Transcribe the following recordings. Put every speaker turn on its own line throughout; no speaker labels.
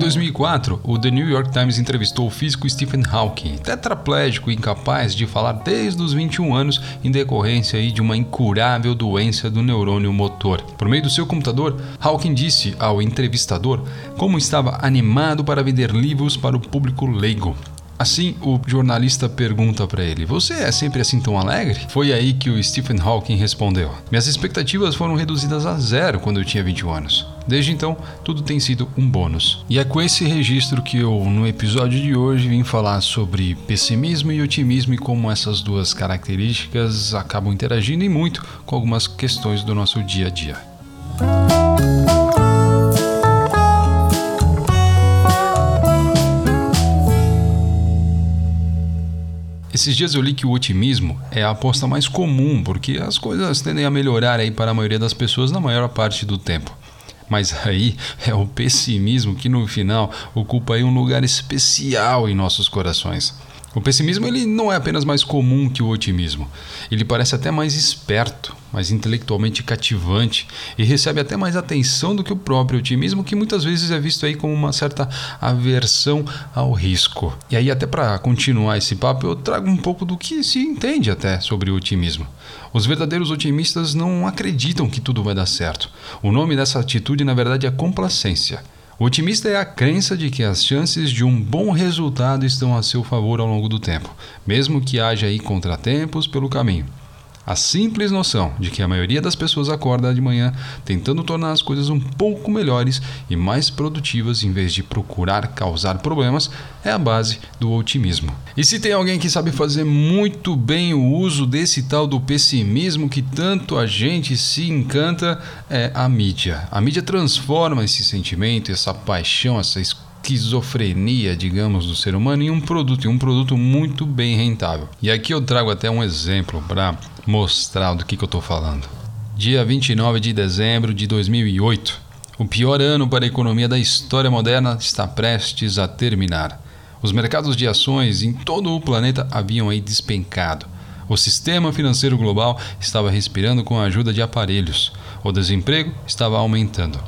2004, o The New York Times entrevistou o físico Stephen Hawking, tetraplégico e incapaz de falar desde os 21 anos em decorrência de uma incurável doença do neurônio motor. Por meio do seu computador, Hawking disse ao entrevistador como estava animado para vender livros para o público leigo. Assim, o jornalista pergunta para ele: Você é sempre assim tão alegre? Foi aí que o Stephen Hawking respondeu: Minhas expectativas foram reduzidas a zero quando eu tinha 21 anos. Desde então, tudo tem sido um bônus. E é com esse registro que eu, no episódio de hoje, vim falar sobre pessimismo e otimismo e como essas duas características acabam interagindo e muito com algumas questões do nosso dia a dia. Esses dias eu li que o otimismo é a aposta mais comum, porque as coisas tendem a melhorar aí para a maioria das pessoas na maior parte do tempo. Mas aí é o pessimismo que no final ocupa aí um lugar especial em nossos corações. O pessimismo ele não é apenas mais comum que o otimismo. Ele parece até mais esperto, mais intelectualmente cativante e recebe até mais atenção do que o próprio otimismo, que muitas vezes é visto aí como uma certa aversão ao risco. E aí até para continuar esse papo, eu trago um pouco do que se entende até sobre o otimismo. Os verdadeiros otimistas não acreditam que tudo vai dar certo. O nome dessa atitude na verdade é complacência. Otimista é a crença de que as chances de um bom resultado estão a seu favor ao longo do tempo, mesmo que haja aí contratempos pelo caminho. A simples noção de que a maioria das pessoas acorda de manhã tentando tornar as coisas um pouco melhores e mais produtivas em vez de procurar causar problemas é a base do otimismo. E se tem alguém que sabe fazer muito bem o uso desse tal do pessimismo que tanto a gente se encanta, é a mídia. A mídia transforma esse sentimento, essa paixão, essa esquizofrenia, digamos, do ser humano em um produto, em um produto muito bem rentável. E aqui eu trago até um exemplo para mostrar do que, que eu estou falando. Dia 29 de dezembro de 2008. O pior ano para a economia da história moderna está prestes a terminar. Os mercados de ações em todo o planeta haviam aí despencado. O sistema financeiro global estava respirando com a ajuda de aparelhos. O desemprego estava aumentando.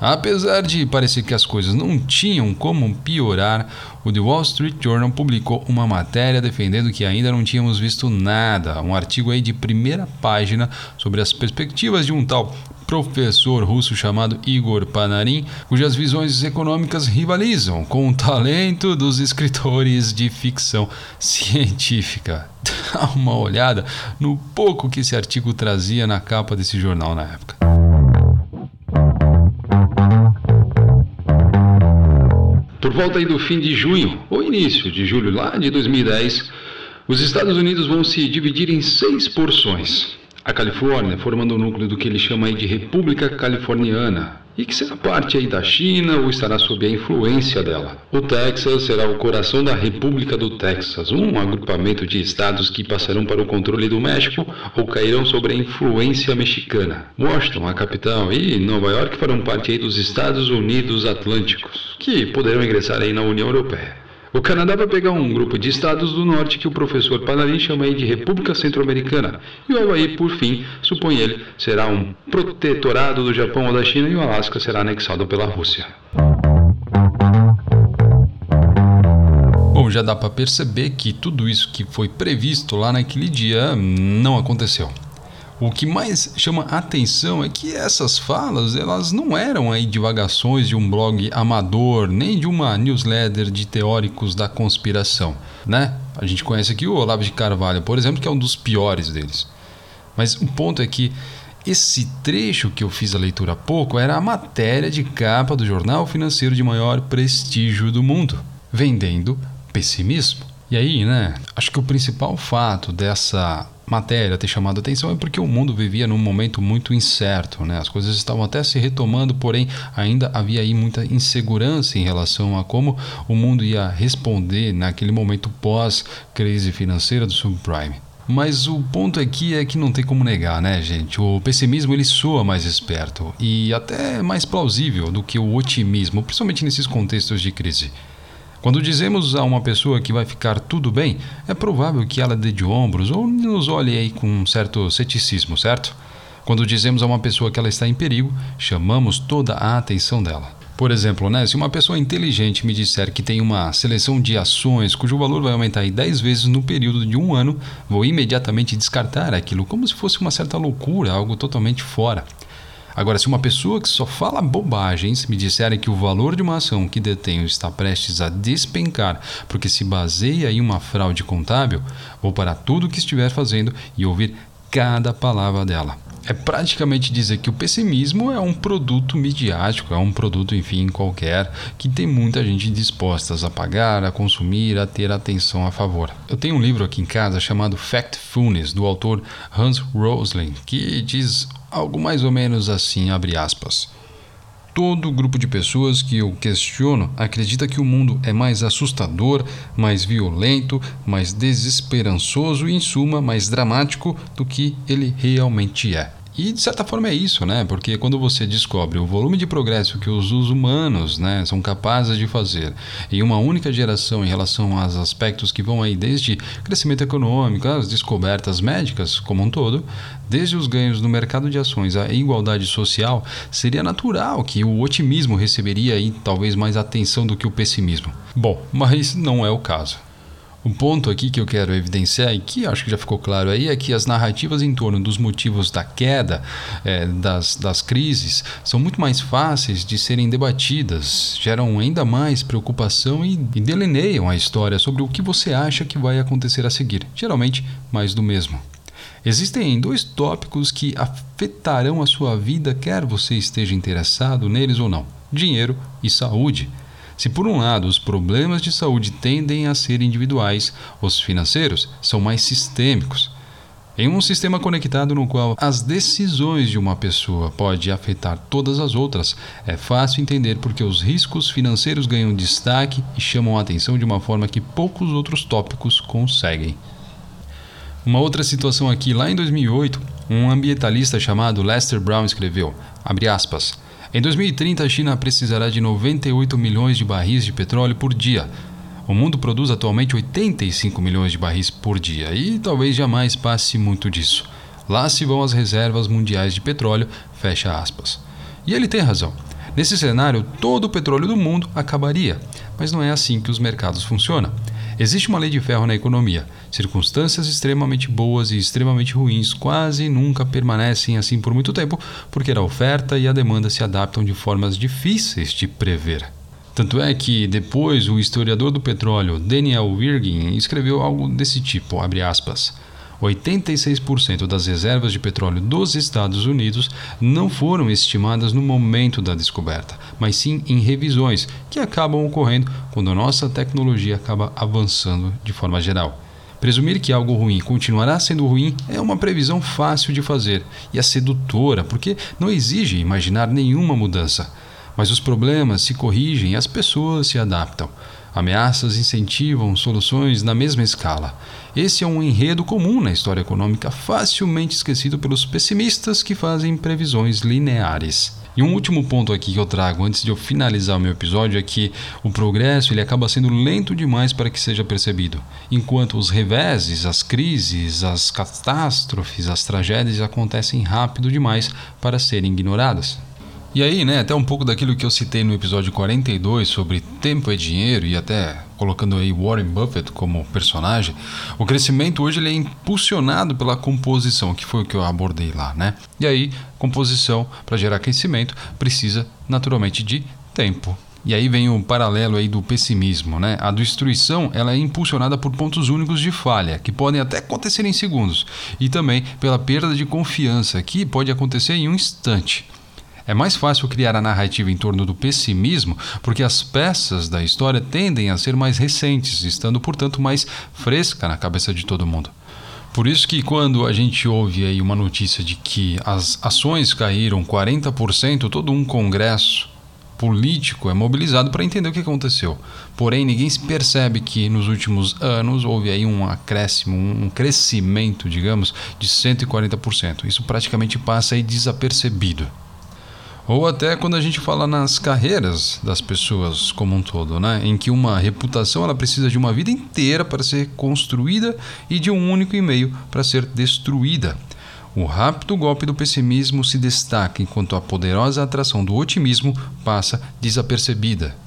Apesar de parecer que as coisas não tinham como piorar, o The Wall Street Journal publicou uma matéria defendendo que ainda não tínhamos visto nada, um artigo aí de primeira página sobre as perspectivas de um tal professor russo chamado Igor Panarin, cujas visões econômicas rivalizam com o talento dos escritores de ficção científica. Dá uma olhada no pouco que esse artigo trazia na capa desse jornal na época. Por volta do fim de junho, ou início de julho lá de 2010, os Estados Unidos vão se dividir em seis porções. A Califórnia formando o núcleo do que ele chama de República Californiana, e que será parte aí da China ou estará sob a influência dela. O Texas será o coração da República do Texas, um agrupamento de estados que passarão para o controle do México ou cairão sobre a influência mexicana. Washington, a capital, e Nova York farão parte aí dos Estados Unidos Atlânticos, que poderão ingressar aí na União Europeia. O Canadá vai pegar um grupo de estados do norte que o professor Panarin chama de República Centro-Americana. E o Havaí, por fim, supõe ele, será um protetorado do Japão ou da China e o Alasca será anexado pela Rússia. Bom, já dá para perceber que tudo isso que foi previsto lá naquele dia não aconteceu. O que mais chama atenção é que essas falas elas não eram aí divagações de um blog amador, nem de uma newsletter de teóricos da conspiração, né? A gente conhece aqui o Olavo de Carvalho, por exemplo, que é um dos piores deles. Mas o ponto é que esse trecho que eu fiz a leitura há pouco era a matéria de capa do jornal financeiro de maior prestígio do mundo, vendendo pessimismo. E aí, né? Acho que o principal fato dessa matéria ter chamado a atenção é porque o mundo vivia num momento muito incerto, né? As coisas estavam até se retomando, porém ainda havia aí muita insegurança em relação a como o mundo ia responder naquele momento pós-crise financeira do subprime. Mas o ponto aqui é que não tem como negar, né, gente? O pessimismo ele soa mais esperto e até mais plausível do que o otimismo, principalmente nesses contextos de crise. Quando dizemos a uma pessoa que vai ficar tudo bem, é provável que ela dê de ombros ou nos olhe aí com um certo ceticismo, certo? Quando dizemos a uma pessoa que ela está em perigo, chamamos toda a atenção dela. Por exemplo, né, se uma pessoa inteligente me disser que tem uma seleção de ações cujo valor vai aumentar em 10 vezes no período de um ano, vou imediatamente descartar aquilo como se fosse uma certa loucura, algo totalmente fora. Agora, se uma pessoa que só fala bobagens me disserem que o valor de uma ação que detenho está prestes a despencar porque se baseia em uma fraude contábil, vou parar tudo o que estiver fazendo e ouvir cada palavra dela é praticamente dizer que o pessimismo é um produto midiático, é um produto, enfim, qualquer, que tem muita gente disposta a pagar, a consumir, a ter atenção a favor. Eu tenho um livro aqui em casa chamado Factfulness, do autor Hans Rosling, que diz algo mais ou menos assim, abre aspas. Todo grupo de pessoas que eu questiono acredita que o mundo é mais assustador, mais violento, mais desesperançoso e, em suma, mais dramático do que ele realmente é. E de certa forma é isso, né? Porque quando você descobre o volume de progresso que os humanos né, são capazes de fazer em uma única geração em relação aos aspectos que vão aí desde crescimento econômico, as descobertas médicas como um todo, desde os ganhos no mercado de ações à igualdade social, seria natural que o otimismo receberia aí talvez mais atenção do que o pessimismo. Bom, mas não é o caso. Um ponto aqui que eu quero evidenciar e que acho que já ficou claro aí é que as narrativas em torno dos motivos da queda, é, das, das crises, são muito mais fáceis de serem debatidas, geram ainda mais preocupação e, e delineiam a história sobre o que você acha que vai acontecer a seguir, geralmente mais do mesmo. Existem dois tópicos que afetarão a sua vida, quer você esteja interessado neles ou não: dinheiro e saúde. Se por um lado os problemas de saúde tendem a ser individuais, os financeiros são mais sistêmicos. Em um sistema conectado no qual as decisões de uma pessoa podem afetar todas as outras, é fácil entender porque os riscos financeiros ganham destaque e chamam a atenção de uma forma que poucos outros tópicos conseguem. Uma outra situação aqui, lá em 2008, um ambientalista chamado Lester Brown escreveu, aspas, em 2030, a China precisará de 98 milhões de barris de petróleo por dia. O mundo produz atualmente 85 milhões de barris por dia e talvez jamais passe muito disso. Lá se vão as reservas mundiais de petróleo, fecha aspas. E ele tem razão. Nesse cenário, todo o petróleo do mundo acabaria, mas não é assim que os mercados funcionam. Existe uma lei de ferro na economia. Circunstâncias extremamente boas e extremamente ruins quase nunca permanecem assim por muito tempo, porque a oferta e a demanda se adaptam de formas difíceis de prever. Tanto é que depois o historiador do petróleo Daniel Wirgin escreveu algo desse tipo, abre aspas. 86% das reservas de petróleo dos Estados Unidos não foram estimadas no momento da descoberta, mas sim em revisões que acabam ocorrendo quando a nossa tecnologia acaba avançando de forma geral. Presumir que algo ruim continuará sendo ruim é uma previsão fácil de fazer e é sedutora porque não exige imaginar nenhuma mudança. Mas os problemas se corrigem e as pessoas se adaptam. Ameaças incentivam soluções na mesma escala. Esse é um enredo comum na história econômica, facilmente esquecido pelos pessimistas que fazem previsões lineares. E um último ponto aqui que eu trago antes de eu finalizar o meu episódio é que o progresso ele acaba sendo lento demais para que seja percebido, enquanto os reveses, as crises, as catástrofes, as tragédias acontecem rápido demais para serem ignoradas. E aí, né, até um pouco daquilo que eu citei no episódio 42 sobre tempo é dinheiro e até colocando aí Warren Buffett como personagem, o crescimento hoje ele é impulsionado pela composição, que foi o que eu abordei lá, né? E aí, composição para gerar crescimento precisa naturalmente de tempo. E aí vem o paralelo aí do pessimismo, né? A destruição ela é impulsionada por pontos únicos de falha, que podem até acontecer em segundos, e também pela perda de confiança, que pode acontecer em um instante. É mais fácil criar a narrativa em torno do pessimismo porque as peças da história tendem a ser mais recentes, estando, portanto, mais fresca na cabeça de todo mundo. Por isso que quando a gente ouve aí uma notícia de que as ações caíram 40%, todo um congresso político é mobilizado para entender o que aconteceu. Porém, ninguém se percebe que nos últimos anos houve aí um acréscimo, um crescimento, digamos, de 140%. Isso praticamente passa aí desapercebido. Ou até quando a gente fala nas carreiras das pessoas como um todo, né? em que uma reputação ela precisa de uma vida inteira para ser construída e de um único e-mail para ser destruída. o rápido golpe do pessimismo se destaca enquanto a poderosa atração do otimismo passa desapercebida.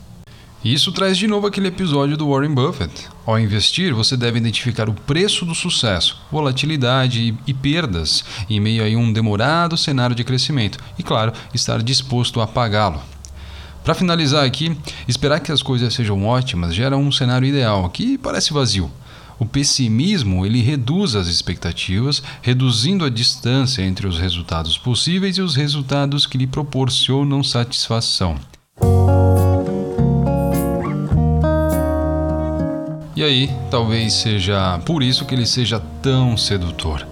Isso traz de novo aquele episódio do Warren Buffett. Ao investir, você deve identificar o preço do sucesso, volatilidade e perdas em meio a um demorado cenário de crescimento e, claro, estar disposto a pagá-lo. Para finalizar aqui, esperar que as coisas sejam ótimas gera um cenário ideal que parece vazio. O pessimismo ele reduz as expectativas, reduzindo a distância entre os resultados possíveis e os resultados que lhe proporcionam satisfação. E aí, talvez seja por isso que ele seja tão sedutor.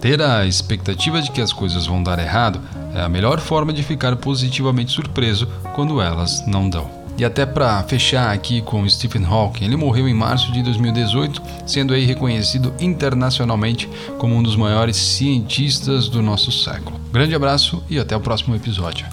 Ter a expectativa de que as coisas vão dar errado é a melhor forma de ficar positivamente surpreso quando elas não dão. E até para fechar aqui com Stephen Hawking, ele morreu em março de 2018, sendo aí reconhecido internacionalmente como um dos maiores cientistas do nosso século. Grande abraço e até o próximo episódio.